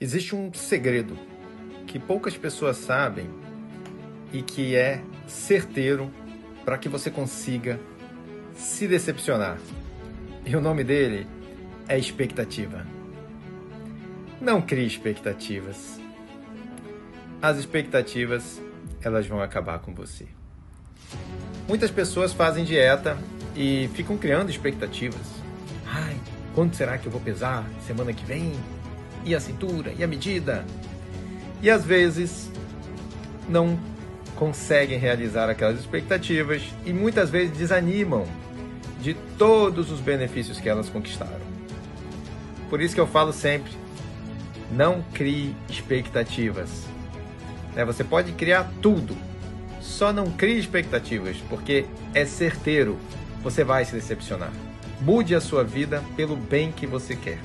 Existe um segredo que poucas pessoas sabem e que é certeiro para que você consiga se decepcionar. E o nome dele é expectativa. Não crie expectativas. As expectativas, elas vão acabar com você. Muitas pessoas fazem dieta e ficam criando expectativas. Ai, quanto será que eu vou pesar semana que vem? E a cintura e a medida. E às vezes não conseguem realizar aquelas expectativas e muitas vezes desanimam de todos os benefícios que elas conquistaram. Por isso que eu falo sempre: não crie expectativas. Né, você pode criar tudo, só não crie expectativas, porque é certeiro, você vai se decepcionar. Mude a sua vida pelo bem que você quer.